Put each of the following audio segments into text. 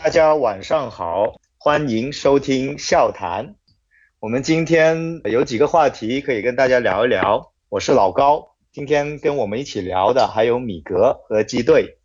大家晚上好，欢迎收听笑谈。我们今天有几个话题可以跟大家聊一聊。我是老高，今天跟我们一起聊的还有米格和机队。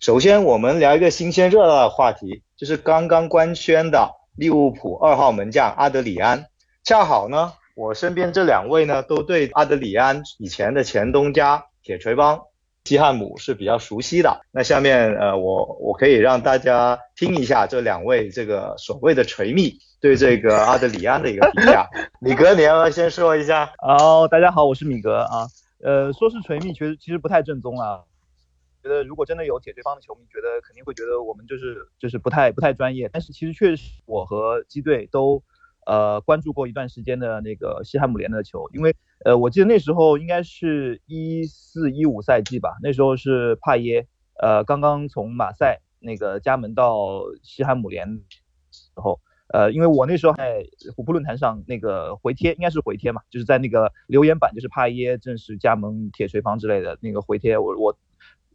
首先，我们聊一个新鲜热辣的话题，就是刚刚官宣的利物浦二号门将阿德里安。恰好呢，我身边这两位呢，都对阿德里安以前的前东家铁锤帮西汉姆是比较熟悉的。那下面呃，我我可以让大家听一下这两位这个所谓的锤蜜对这个阿德里安的一个评价。米格，你要不要先说一下？哦，大家好，我是米格啊。呃，说是锤蜜，其实其实不太正宗啊。觉得如果真的有铁对方的球迷，觉得肯定会觉得我们就是就是不太不太专业。但是其实确实，我和基队都呃关注过一段时间的那个西汉姆联的球，因为呃我记得那时候应该是一四一五赛季吧，那时候是帕耶呃刚刚从马赛那个加盟到西汉姆联时候，呃因为我那时候在虎扑论坛上那个回贴应该是回贴嘛，就是在那个留言板就是帕耶正式加盟铁锤帮之类的那个回贴，我我。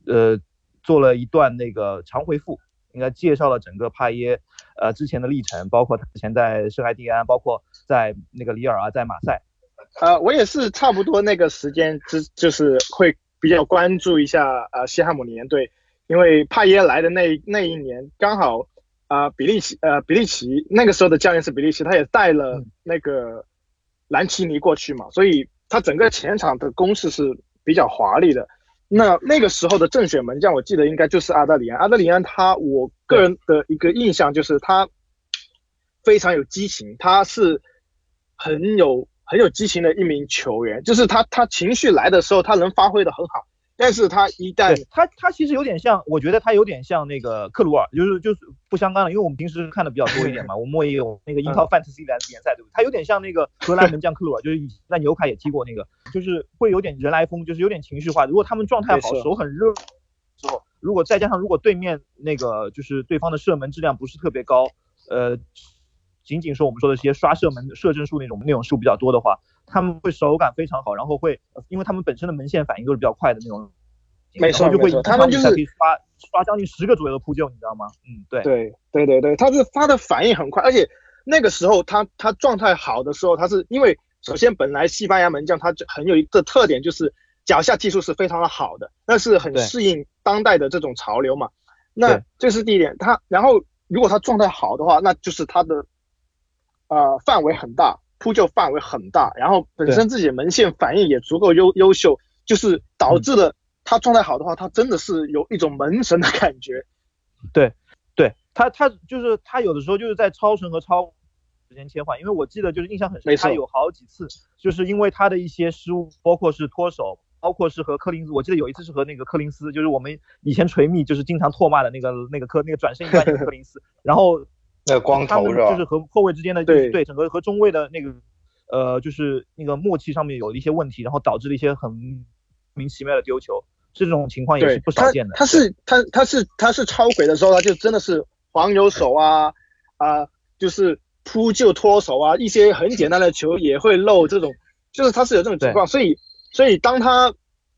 呃，做了一段那个长回复，应该介绍了整个帕耶呃之前的历程，包括他之前在圣埃蒂安，包括在那个里尔啊，在马赛。呃，我也是差不多那个时间，之就是会比较关注一下呃西汉姆联队，因为帕耶来的那那一年刚好啊比利奇呃比利奇那个时候的教练是比利奇，他也带了那个兰奇尼过去嘛，所以他整个前场的攻势是比较华丽的。那那个时候的正选门将，我记得应该就是阿德里安。阿德里安，他我个人的一个印象就是他非常有激情，他是很有很有激情的一名球员。就是他他情绪来的时候，他能发挥的很好。但是他一旦他他其实有点像，我觉得他有点像那个克鲁尔，就是就是不相干了，因为我们平时看的比较多一点嘛，我们也有那个英超 fantasy 联赛，对不对？他有点像那个荷兰门将克鲁尔，就是在纽卡也踢过那个，就是会有点人来疯，就是有点情绪化。如果他们状态好，手很热之后，如果再加上如果对面那个就是对方的射门质量不是特别高，呃，仅仅说我们说的这些刷射门射正数那种那种数比较多的话。他们会手感非常好，然后会，因为他们本身的门线反应都是比较快的那种，没错，就会他们就是可以刷刷将近十个左右的扑救，你知道吗？嗯，对，对，对，对，对，他是他的反应很快，而且那个时候他他状态好的时候，他是因为首先本来西班牙门将他就很有一个特点，就是脚下技术是非常的好的，那是很适应当代的这种潮流嘛。那这是第一点，他然后如果他状态好的话，那就是他的呃范围很大。扑救范围很大，然后本身自己的门线反应也足够优优秀，就是导致了他状态好的话，他真的是有一种门神的感觉。对，对他他就是他有的时候就是在超神和超之间切换，因为我记得就是印象很深，他有好几次就是因为他的一些失误，包括是脱手，包括是和柯林斯，我记得有一次是和那个柯林斯，就是我们以前锤蜜就是经常唾骂的那个那个科那个转身一般就 是柯林斯，然后。那光头是吧？就是和后卫之间的对对，整个和中卫的那个呃，就是那个默契上面有了一些问题，然后导致了一些很莫名其妙的丢球，这种情况也是不少见的。他是他他是他是超轨的时候，他就真的是黄油手啊啊，就是扑救脱手啊，一些很简单的球也会漏这种，就是他是有这种情况。所以所以当他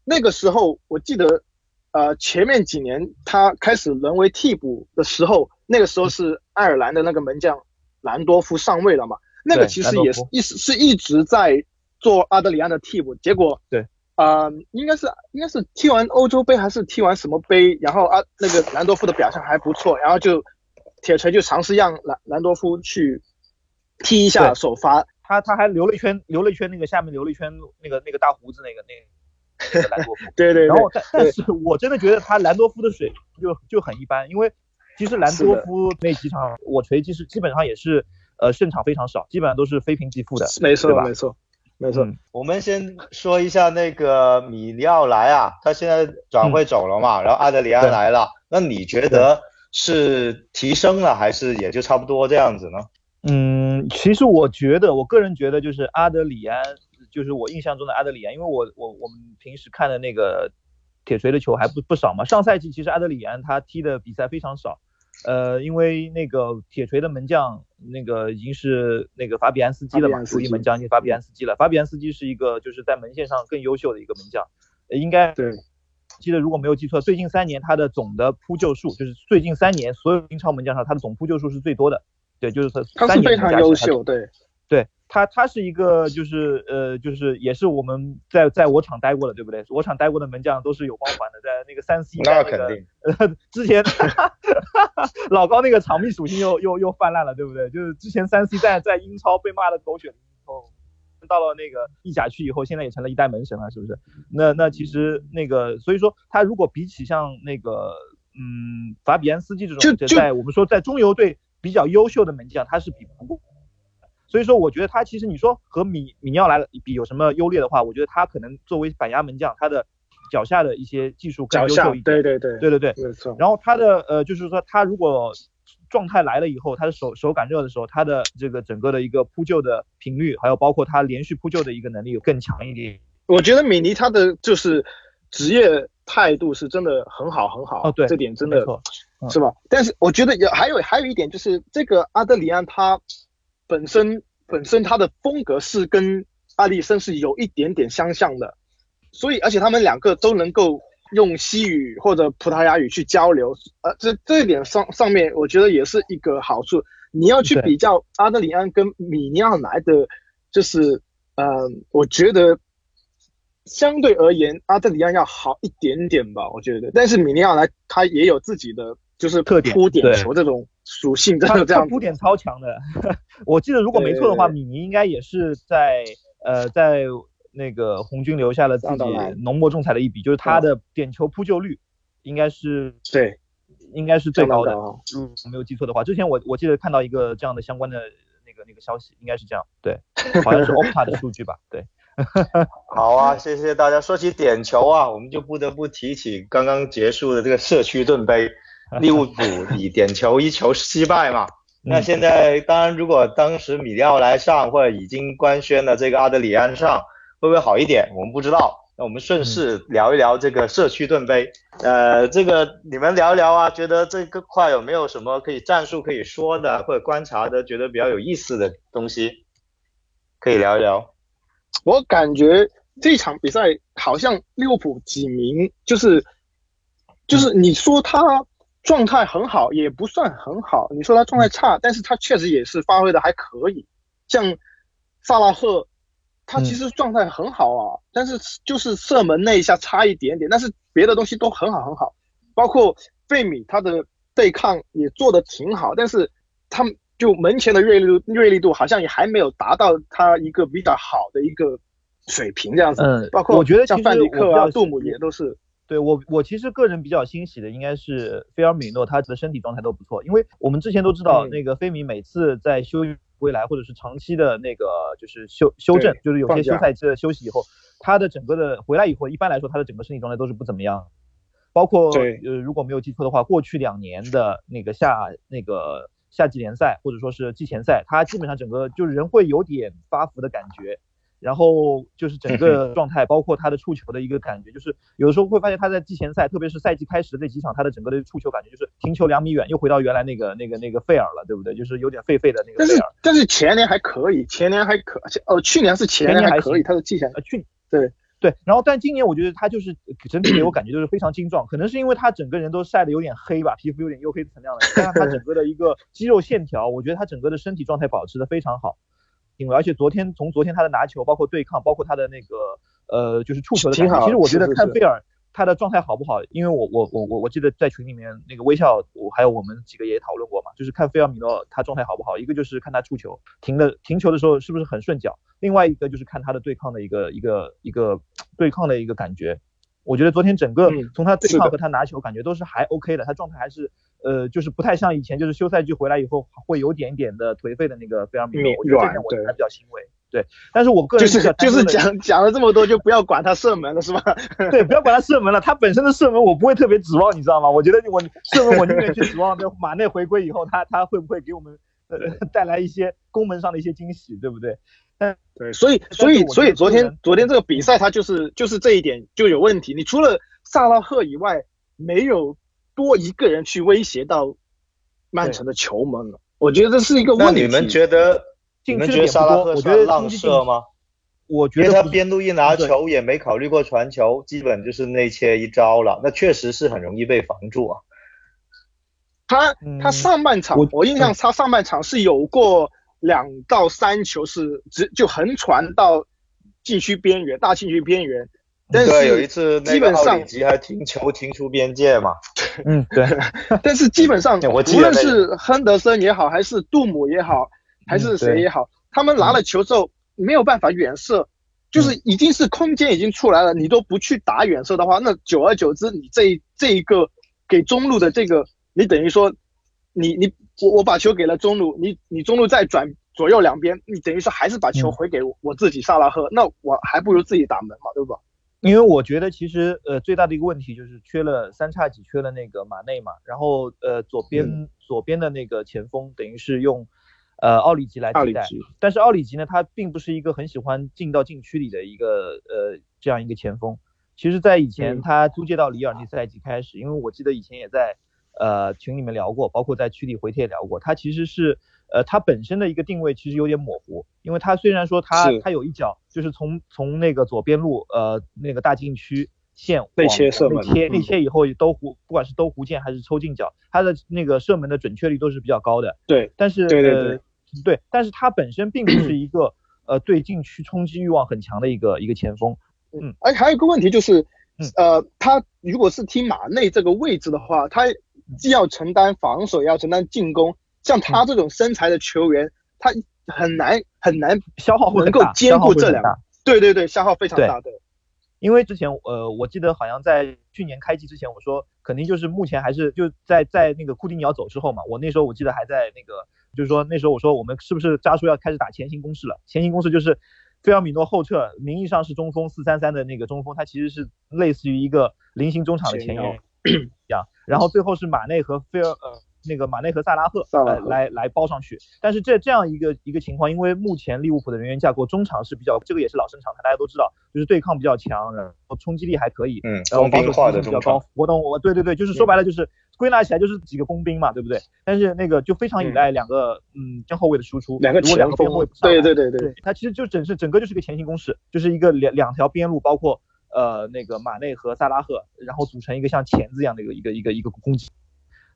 那个时候，我记得呃前面几年他开始沦为替补的时候。那个时候是爱尔兰的那个门将兰多夫上位了嘛？那个其实也是一是一直在做阿德里安的替补，结果对。啊，应该是应该是踢完欧洲杯还是踢完什么杯，然后啊那个兰多夫的表现还不错，然后就铁锤就尝试让兰兰多夫去踢一下首发，他他还留了一圈留了一圈那个下面留了一圈那个那个大胡子那个那个兰多夫，对对，然后但但是我真的觉得他兰多夫的水就就很一般，因为。其实兰多夫那几场我锤其实基本上也是，呃胜场非常少，基本上都是非平即负的，没错没错没错。我们先说一下那个米利奥莱啊，他现在转会走了嘛，然后阿德里安来了，那你觉得是提升了还是也就差不多这样子呢？嗯，其实我觉得，我个人觉得就是阿德里安，就是我印象中的阿德里安，因为我我我们平时看的那个。铁锤的球还不不少嘛？上赛季其实阿德里安他踢的比赛非常少，呃，因为那个铁锤的门将那个已经是那个法比安斯基了嘛，主力门将已经法比安斯基了。法比安斯基是一个就是在门线上更优秀的一个门将，应该对记得如果没有记错，最近三年他的总的扑救数，就是最近三年所有英超门将上他的总扑救数是最多的。对，就是他他是非常优秀，对。对他，他是一个就是呃，就是也是我们在在我厂待过的，对不对？我厂待过的门将都是有光环的，在那个三 C 那肯定。呃，之前 老高那个场面属性又又又泛滥了，对不对？就是之前三 C 在在英超被骂的狗血淋头，到了那个意甲去以后，现在也成了一代门神了，是不是？那那其实那个，所以说他如果比起像那个嗯法比安斯基这种，在我们说在中游队比较优秀的门将，他是比不过。所以说，我觉得他其实你说和米米尼奥来比有什么优劣的话，我觉得他可能作为板牙门将，他的脚下的一些技术更优秀一点。对对对对对对，没错。然后他的呃，就是说他如果状态来了以后，他的手手感热的时候，他的这个整个的一个扑救的频率，还有包括他连续扑救的一个能力更强一点。我觉得米尼他的就是职业态度是真的很好很好。哦，对，这点真的是吧？但是我觉得有还有还有一点就是这个阿德里安他。本身本身他的风格是跟阿里森是有一点点相像的，所以而且他们两个都能够用西语或者葡萄牙语去交流，呃，这这一点上上面我觉得也是一个好处。你要去比较阿德里安跟米尼奥莱的，就是呃，我觉得相对而言阿德里安要好一点点吧，我觉得。但是米尼奥莱他也有自己的就是特点，扑点球这种。属性真的这样，铺点超强的。我记得如果没错的话，米尼应该也是在呃在那个红军留下了自己浓墨重彩的一笔，就是他的点球扑救率应该是对，应该是最高的。如果没有记错的话，之前我我记得看到一个这样的相关的那个那个消息，应该是这样，对，好像是 Opta 的数据吧，对。好啊，谢谢大家。说起点球啊，我们就不得不提起刚刚结束的这个社区盾杯。利物浦以点球一球惜败嘛？那现在当然，如果当时米利奥来上或者已经官宣的这个阿德里安上，会不会好一点？我们不知道。那我们顺势聊一聊这个社区盾杯。呃，这个你们聊一聊啊，觉得这个块有没有什么可以战术可以说的，或者观察的，觉得比较有意思的东西，可以聊一聊。我感觉这场比赛好像利物浦几名就是就是你说他。状态很好，也不算很好。你说他状态差，但是他确实也是发挥的还可以。像萨拉赫，他其实状态很好啊，但是就是射门那一下差一点点，但是别的东西都很好很好。包括费米，他的对抗也做的挺好，但是他就门前的锐利度锐利度好像也还没有达到他一个比较好的一个水平这样子。嗯，包括我觉得像范迪克啊、杜姆也都是。对我，我其实个人比较欣喜的应该是菲尔米诺，他的身体状态都不错。因为我们之前都知道，那个菲米每次在休归来或者是长期的那个就是休休整，就是有些休赛期的休息以后，他的整个的回来以后，一般来说他的整个身体状态都是不怎么样。包括呃，如果没有记错的话，过去两年的那个夏那个夏季联赛或者说是季前赛，他基本上整个就是人会有点发福的感觉。然后就是整个状态，包括他的触球的一个感觉，就是有的时候会发现他在季前赛，特别是赛季开始的那几场，他的整个的触球感觉就是停球两米远，又回到原来那个那个那个费尔了，对不对？就是有点废废的那个费尔。但是但是前年还可以，前年还可，哦，去年是前年还可以，他的季前呃去对对，然后但今年我觉得他就是整体给我感觉就是非常精壮，可能是因为他整个人都晒得有点黑吧，皮肤有点黝黑层亮的，加上他整个的一个肌肉线条，我觉得他整个的身体状态保持的非常好。因为而且昨天从昨天他的拿球，包括对抗，包括他的那个呃就是触球的感觉，其实我觉得看菲尔他的状态好不好，因为我我我我我记得在群里面那个微笑，我还有我们几个也讨论过嘛，就是看菲尔米诺他状态好不好，一个就是看他触球停的停球的时候是不是很顺脚，另外一个就是看他的对抗的一个一个一个对抗的一个感觉。我觉得昨天整个从他对抗和他拿球感觉都是还 OK 的，他状态还是呃就是不太像以前就是休赛季回来以后会有点点的颓废的那个菲尔米诺，我觉得这点我还比较欣慰。对，但是我个人就是就是讲讲了这么多就不要管他射门了是吧？对，不要管他射门了，他本身的射门我不会特别指望，你知道吗？我觉得我射门我宁愿去指望这马内回归以后他他会不会给我们呃 带来一些攻门上的一些惊喜，对不对？对，所以所以所以昨天昨天这个比赛，他就是就是这一点就有问题。你除了萨拉赫以外，没有多一个人去威胁到曼城的球门了。我觉得这是一个问题。那你们觉得？你们觉得萨拉赫算浪射吗？我觉得因为他边路一拿球也没考虑过传球，基本就是内切一招了，那确实是很容易被防住啊。他他上半场我印象他上半场是有过两到三球是直就横传到禁区边缘大禁区边缘，但是有一次基本上还停球停出边界嘛。嗯，对。但是基本上 无论是亨德森也好，还是杜姆也好，还是谁也好，他们拿了球之后没有办法远射，就是已经是空间已经出来了，你都不去打远射的话，那久而久之，你这这一个给中路的这个。你等于说，你你我我把球给了中路，你你中路再转左右两边，你等于是还是把球回给我自己萨拉赫，那我还不如自己打门嘛，对吧？因为我觉得其实呃最大的一个问题就是缺了三叉戟，缺了那个马内嘛，然后呃左边左边的那个前锋等于是用呃奥里吉来替代，但是奥里吉呢他并不是一个很喜欢进到禁区里的一个呃这样一个前锋，其实在以前他租借到里尔那赛季开始，因为我记得以前也在。呃，群里面聊过，包括在区里回帖聊过，他其实是，呃，他本身的一个定位其实有点模糊，因为他虽然说他他有一脚就是从从那个左边路，呃，那个大禁区线被切射门，内切以后兜弧，不管是兜弧箭还是抽进角，他的那个射门的准确率都是比较高的。对，但是对对对对，但是他本身并不是一个呃对禁区冲击欲望很强的一个一个前锋。嗯，而还有一个问题就是，呃，他如果是踢马内这个位置的话，他。既要承担防守，也要承担进攻。像他这种身材的球员，他很难很难消耗能够兼顾这两个。对对对，消耗非常大。对，因为之前呃，我记得好像在去年开季之前，我说肯定就是目前还是就在在那个库蒂尼奥走之后嘛。我那时候我记得还在那个，就是说那时候我说我们是不是扎叔要开始打前行攻势了？前行攻势就是菲尔米诺后撤，名义上是中锋四三三的那个中锋，他其实是类似于一个菱形中场的前腰。样，然后最后是马内和菲尔呃那个马内和萨拉赫来来来包上去，但是这这样一个一个情况，因为目前利物浦的人员架构中场是比较，这个也是老生常谈，大家都知道，就是对抗比较强，然后冲击力还可以，嗯，然后防守能力比较高。我懂，我对对对，就是说白了就是归纳起来就是几个工兵嘛，对不对？但是那个就非常依赖两个嗯中后卫的输出，两个前锋，对对对对，它其实就整是整个就是个前行攻势，就是一个两两条边路，包括。呃，那个马内和萨拉赫，然后组成一个像钳子一样的一个一个一个一个攻击。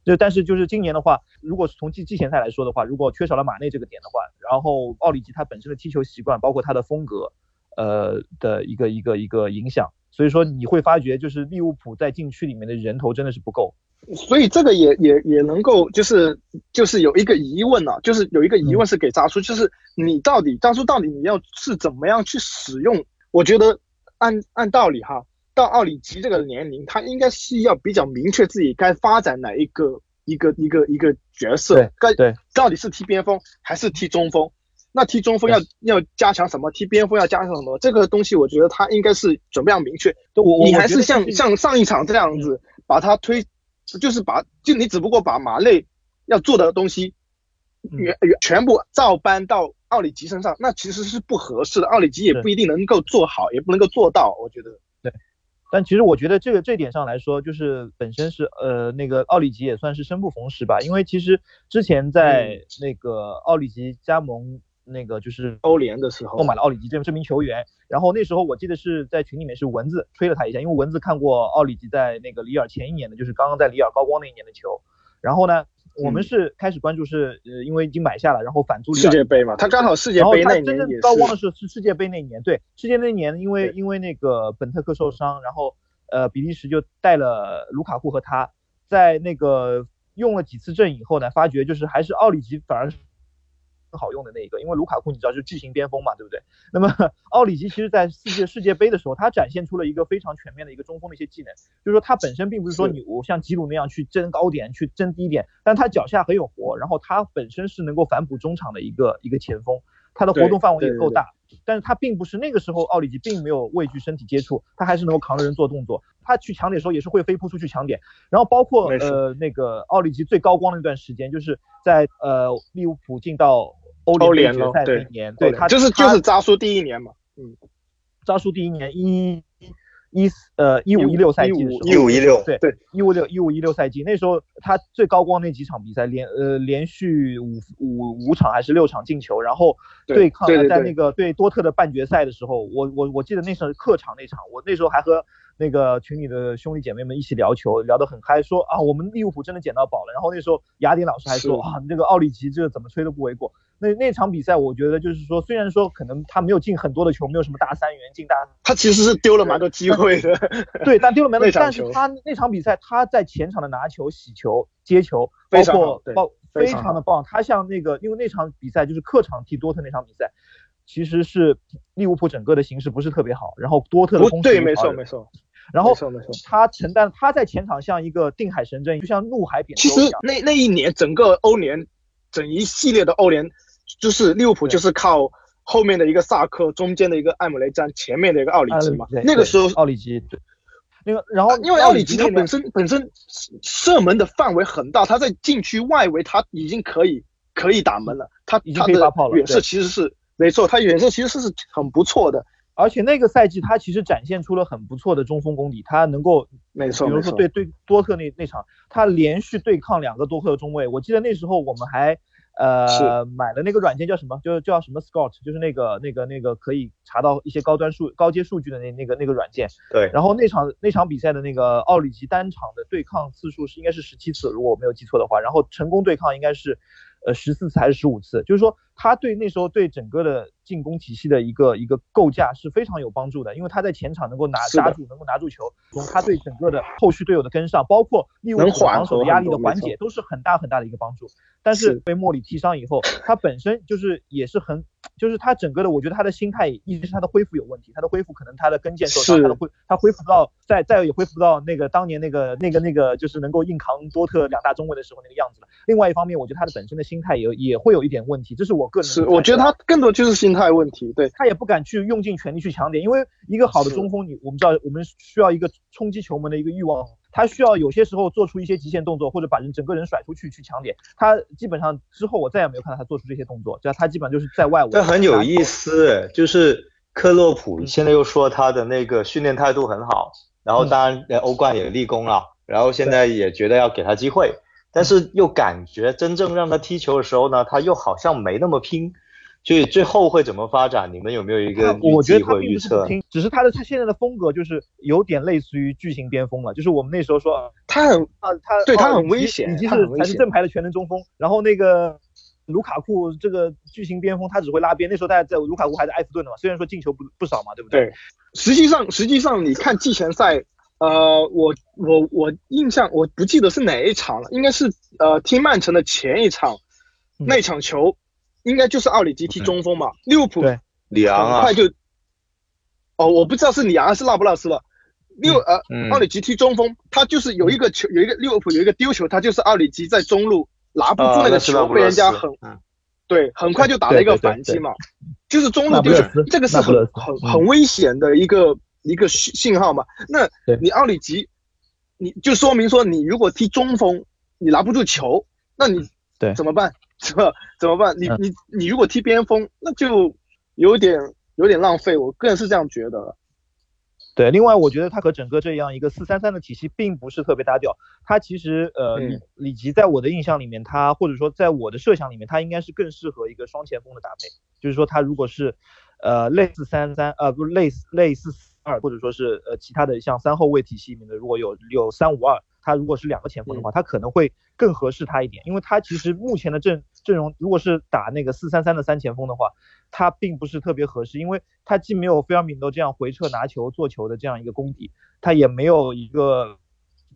就但是就是今年的话，如果是从季季前赛来说的话，如果缺少了马内这个点的话，然后奥里吉他本身的踢球习惯，包括他的风格，呃的一个一个一个影响，所以说你会发觉就是利物浦在禁区里面的人头真的是不够。所以这个也也也能够就是就是有一个疑问呢，就是有一个疑问是给扎叔，就是你到底扎叔到底你要是怎么样去使用？我觉得。按按道理哈，到奥里吉这个年龄，他应该是要比较明确自己该发展哪一个一个一个一个角色，该对到底是踢边锋还是踢中锋？那踢中锋要要加强什么？踢边锋要加强什么？这个东西我觉得他应该是准备要明确。我你还是像像上一场这样子把他推，就是把就你只不过把马内要做的东西原原全部照搬到。奥里吉身上那其实是不合适的，奥里吉也不一定能够做好，也不能够做到，我觉得。对，但其实我觉得这个这点上来说，就是本身是呃那个奥里吉也算是生不逢时吧，因为其实之前在那个奥里吉加盟那个就是欧联的时候，购买了奥里吉这这名球员，然后那时候我记得是在群里面是蚊子吹了他一下，因为蚊子看过奥里吉在那个里尔前一年的，就是刚刚在里尔高光那一年的球，然后呢。我们是开始关注，是呃，因为已经买下了，然后反租世界杯嘛，他刚好世界杯那年真正高光的是是世界杯那年，对，世界那年，因为因为那个本特克受伤，然后呃，比利时就带了卢卡库和他，在那个用了几次阵以后呢，发觉就是还是奥里吉反而。更好用的那一个，因为卢卡库你知道是巨型边锋嘛，对不对？那么 奥里吉其实在世界世界杯的时候，他展现出了一个非常全面的一个中锋的一些技能，就是说他本身并不是说你我像吉鲁那样去争高点去争低点，但他脚下很有活，然后他本身是能够反哺中场的一个一个前锋，他的活动范围也够大，但是他并不是那个时候奥里吉并没有畏惧身体接触，他还是能够扛着人做动作，他去抢点的时候也是会飞扑出去抢点，然后包括呃那个奥里吉最高光的那段时间，就是在呃利物浦进到。欧联决赛那年，对他就是就是扎叔第一年嘛，嗯，扎叔第一年一一呃一五一六赛季的时候，一五一六对对。一五六一五一六赛季。那时候他最高光那几场比赛连呃连续五五五场还是六场进球，然后对抗在那个对多特的半决赛的时候，我我我记得那时候客场那场，我那时候还和那个群里的兄弟姐妹们一起聊球，聊得很嗨，说啊我们利物浦真的捡到宝了。然后那时候雅典老师还说啊这个奥里吉这个怎么吹都不为过。那那场比赛我觉得就是说虽然说可能他没有进很多的球，没有什么大三元进大，他其实是丢了蛮多机会的。对，但丢了蛮多，但是他那场比赛他在前场的拿球、洗球、接球，包括包非非常常的棒。他像那个因为那场比赛就是客场踢多特那场比赛。其实是利物浦整个的形势不是特别好，然后多特的攻势没无法忍错没错。然后他承担他在前场像一个定海神针，就像怒海扁其实舟一样。那那一年整个欧联，整一系列的欧联，就是利物浦就是靠后面的一个萨科，中间的一个艾姆雷詹，前面的一个奥里吉嘛。那个时候对奥里吉对，那个然后因为奥里吉他本身本身射门的范围很大，他在禁区外围他已经可以可以打门了，他已经他可以发炮了的远射其实是没错，他远射其实是很不错的，而且那个赛季他其实展现出了很不错的中锋功底，他能够没错。比如说对对多特那那场，他连续对抗两个多特的中卫，我记得那时候我们还呃买了那个软件叫什么，就叫什么 Scout，就是那个那个那个可以查到一些高端数高阶数据的那那个那个软件。对，然后那场那场比赛的那个奥里吉单场的对抗次数是应该是十七次，如果我没有记错的话，然后成功对抗应该是呃十四次还是十五次，就是说他对那时候对整个的进攻体系的一个一个构架是非常有帮助的，因为他在前场能够拿拿住，能够拿住球，从他对整个的后续队友的跟上，包括利物浦防守的压力的缓解，都是很大很大的一个帮助。但是是被莫里踢伤以后，他本身就是也是很，就是他整个的，我觉得他的心态一直是他的恢复有问题，他的恢复可能他的跟腱受伤，是他的恢他恢复不到再再也恢复不到那个当年那个那个那个就是能够硬扛多特两大中卫的时候那个样子了。另外一方面，我觉得他的本身的心态也也会有一点问题，这是我个人是，我觉得他更多就是心态问题，对，他也不敢去用尽全力去抢点，因为一个好的中锋，你我们知道我们需要一个冲击球门的一个欲望，他需要有些时候做出一些极限动作，或者把人整个人甩出去去抢点。他基本上之后我再也没有看到他做出这些动作，这他基本上就是在外围。这很有意思，就是克洛普嗯现在又说他的那个训练态度很好，然后当然呃欧冠也立功了，然后现在也觉得要给他机会，但是又感觉真正让他踢球的时候呢，他又好像没那么拼，所以最后会怎么发展？你们有没有一个他我觉预计得他并或预测？不是拼，只是他的他现在的风格就是有点类似于巨型边锋了，就是我们那时候说他很啊，他对他很危险以及他很危险是才是正牌的全能中锋，然后那个。卢卡库这个巨型边锋，他只会拉边。那时候大家在卢卡库还在埃弗顿的嘛，虽然说进球不不少嘛，对不对？对，实际上实际上你看季前赛，呃，我我我印象我不记得是哪一场了，应该是呃踢曼城的前一场，嗯。那场球应该就是奥里吉踢中锋嘛，利物浦里昂啊很快，就，哦，我不知道是里昂还是拉布拉斯了。利物呃，嗯。奥里吉踢中锋，他就是有一个球，有一个利物浦有一个丢球，他就是奥里吉在中路拿不住那个球，被人家很嗯。对，很快就打了一个对对对反击嘛，就是中路丢球，这个是很很很危险的一个一个信信号嘛。那你奥里吉，你就说明说你如果踢中锋，你拿不住球，那你对怎么办？是吧？怎么办？你嗯你你如果踢边锋，那就有点有点浪费，我个人是这样觉得。对，另外我觉得他和整个这样一个四三三的体系并不是特别搭调。他其实呃嗯里里吉在我的印象里面，他或者说在我的设想里面，他应该是更适合一个双前锋的搭配。就是说他如果是呃类似三三呃不是类似类似四二，或者说是呃其他的像三后卫体系里面的，如果有有三五二，他如果是两个前锋的话，他可能会更合适他一点，因为他其实目前的阵阵容如果是打那个四三三的三前锋的话，他并不是特别合适，因为他既没有菲尔米诺这样回撤拿球做球的这样一个功底，他也没有一个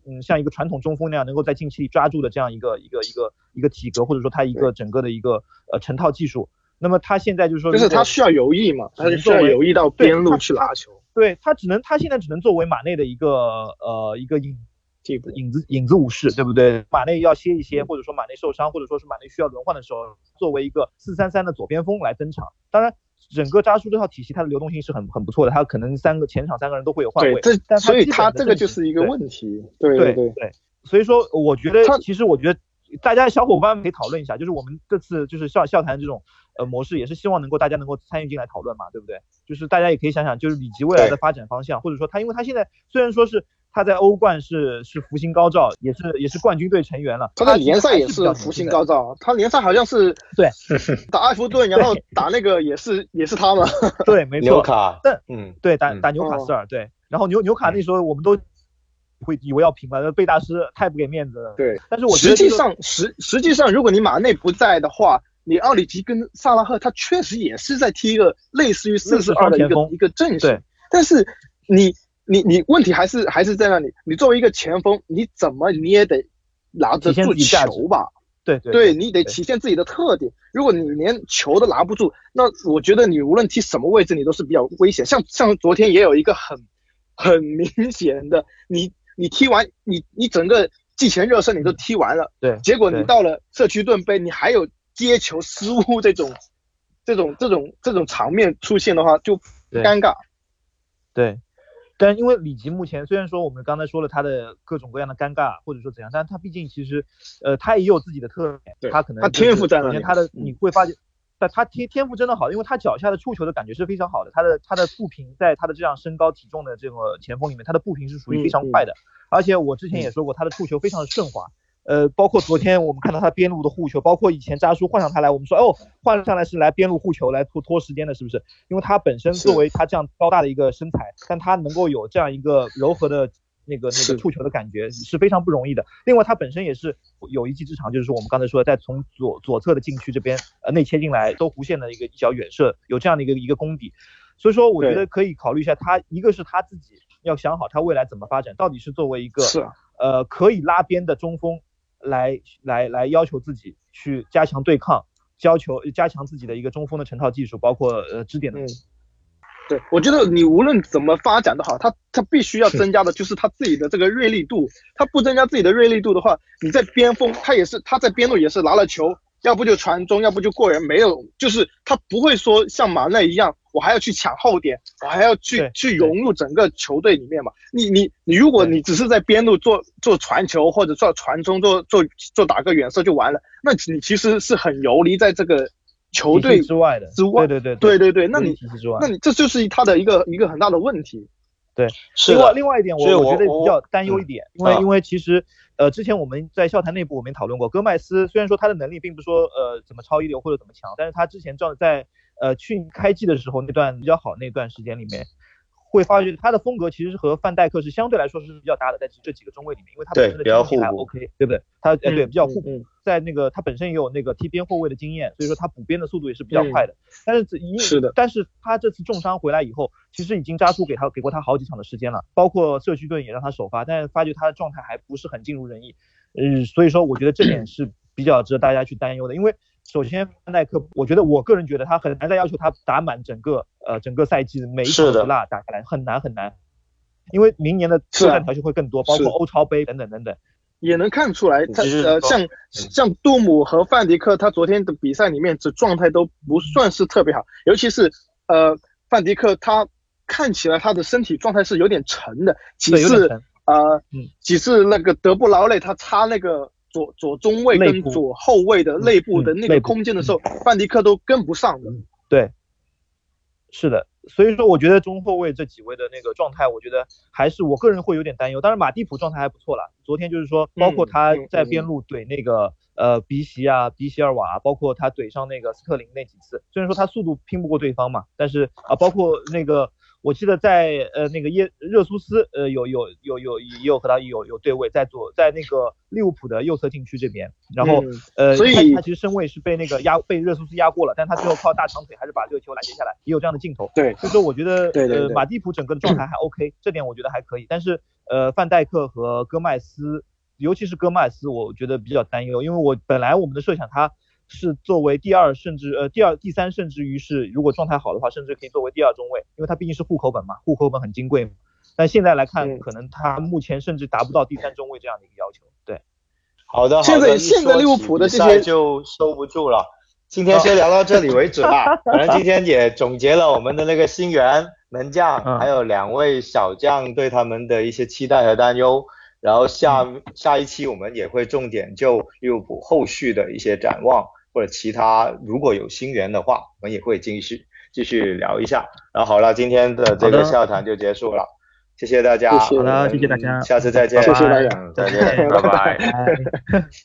嗯像一个传统中锋那样能够在禁区里抓住的这样一个一个一个一个体格，或者说他一个整个的一个呃成套技术。那么他现在就是说，就是他需要游弋嘛，他需要游弋到边路去拿球。对他只能他现在只能作为马内的一个呃一个影替补影子影子武士，对不对？马内要歇一歇，或者说马内受伤，或者说是马内需要轮换的时候，作为一个四三三的左边锋来登场。当然，整个扎叔这套体系它的流动性是很很不错的，他可能三个前场三个人都会有换位，，对这但所以他他这个就是一个问题。对对对，对，所以说我觉得他其实我觉得大家小伙伴们可以讨论一下，就是我们这次就是笑笑谈这种呃模式，也是希望能够大家能够参与进来讨论嘛，对不对？就是大家也可以想想，就是里吉未来的发展方向，或者说他，因为他现在虽然说是他在欧冠是是福星高照，也是也是冠军队成员了，他在联赛也是福星高照，他联赛好像是对。打埃弗顿，然后打那个也是也是他嘛，对，没错，纽卡，但嗯，对打打纽卡斯尔，对，然后纽纽卡那时候我们都。会以为要平了，贝大师太不给面子了。对，但是我实际上实实际上，如果你马内不在的话，你奥里吉跟萨拉赫他确实也是在踢一个类似于四四二的一个一个阵型。但是你你你问题还是还是在那里，你作为一个前锋，你怎么你也得拿得住球吧？对对，对你得体现自己的特点。如果你连球都拿不住，那我觉得你无论踢什么位置，你都是比较危险。像像昨天也有一个很很明显的你。你踢完，你你整个季前热身你都踢完了，对，结果你到了社区盾杯，你还有接球失误这种，这种这种这种场面出现的话，就尴尬。对，但因为里吉目前虽然说我们刚才说了他的各种各样的尴尬或者说怎样，但他毕竟其实，呃，他也有自己的特点，他可能他天赋在那里，他的你会发现。但他天天赋真的好，因为他脚下的触球的感觉是非常好的。他的他的步频，在他的这样身高体重的这个前锋里面，他的步频是属于非常快的。而且我之前也说过，他的触球非常的顺滑。呃，包括昨天我们看到他边路的护球，包括以前扎叔换上他来，我们说哦，换上来是来边路护球来拖拖时间的，是不是？因为他本身作为他这样高大的一个身材，但他能够有这样一个柔和的。那个那个触球的感觉是非常不容易的。另外，他本身也是有一技之长，就是说我们刚才说的，在从左左侧的禁区这边呃内切进来，都弧线的一个一脚远射，有这样的一个一个功底。所以说，我觉得可以考虑一下他，一个是他自己要想好他未来怎么发展，到底是作为一个呃可以拉边的中锋来来来要求自己去加强对抗，要求加强自己的一个中锋的成套技术，包括呃支点的。对，我觉得你无论怎么发展的好，他他必须要增加的就是他自己的这个锐利度。他不增加自己的锐利度的话，你在边锋，他也是他在边路也是拿了球，要不就传中，要不就过人，没有，就是他不会说像马内一样，我还要去抢后点，我还要去去融入整个球队里面嘛。你你你，如果你只是在边路做做传球或者做传中，做做做打个远射就完了，那你其实是很游离在这个。球队之外的之外，对对对对对，那你那你这就是他的一个一个很大的问题。对，另外另外一点，我我觉得比较担忧一点，因为因为其实呃之前我们在校坛内部我们讨论过，戈麦斯虽然说他的能力并不说呃怎么超一流或者怎么强，但是他之前照在呃去开季的时候那段比较好那段时间里面。会发觉他的风格其实是和范戴克是相对来说是比较搭的，在这几个中卫里面，因为他本身的经验还 OK，对不对？他哎对比较互补，在那个他本身也有那个踢边后卫的经验，所以说他补边的速度也是比较快的。但是一是的，但是他这次重伤回来以后，其实已经扎叔给他给过他好几场的时间了，包括社区盾也让他首发，但是发觉他的状态还不是很尽如人意。嗯，所以说我觉得这点是比较值得大家去担忧的，因为。首先，范戴克，我觉得我个人觉得他很难再要求他打满整个呃整个赛季每一场不落打下来，很难很难，因为明年的作战条件会更多，包括欧超杯等等等等。也能看出来，他呃像像杜姆和范迪克，他昨天的比赛里面这状态都不算是特别好，尤其是呃范迪克，他看起来他的身体状态是有点沉的，几次呃几次那个德布劳内他擦那个。左左中卫跟左后卫的内部的那个空间的时候，范迪克都跟不上的。对，是的，所以说我觉得中后卫这几位的那个状态，我觉得还是我个人会有点担忧。当然马蒂普状态还不错了，昨天就是说，包括他在边路怼那个呃鼻席啊、鼻席尔瓦，包括他怼上那个斯特林那几次，虽然说他速度拼不过对方嘛，但是啊，包括那个。我记得在呃那个耶热苏斯呃有有有有也有和他有有对位在左在那个利物浦的右侧禁区这边，然后呃所以他其实身位是被那个压被热苏斯压过了，但他最后靠大长腿还是把这个球拦截下来，也有这样的镜头。对，所以说我觉得呃马蒂普整个的状态还 OK，这点我觉得还可以，但是呃范戴克和戈麦斯，尤其是戈麦斯，我觉得比较担忧，因为我本来我们的设想他。是作为第二，甚至呃第二、第三，甚至于是如果状态好的话，甚至可以作为第二中卫，因为他毕竟是户口本嘛，户口本很金贵嘛。但现在来看，可能他目前甚至达不到第三中卫这样的一个要求。对，好的，现在现在利物浦的这些就收不住了。今天先聊到这里为止吧。反正今天也总结了我们的那个新援门将，还有两位小将对他们的一些期待和担忧。然后下下一期我们也会重点就利物浦后续的一些展望，或者其他如果有新源的话，我们也会继续继续聊一下。然后好了，今天的这个笑谈就结束了，谢谢大家，好的谢谢大家下次再见，谢谢大家嗯再见，拜拜。拜。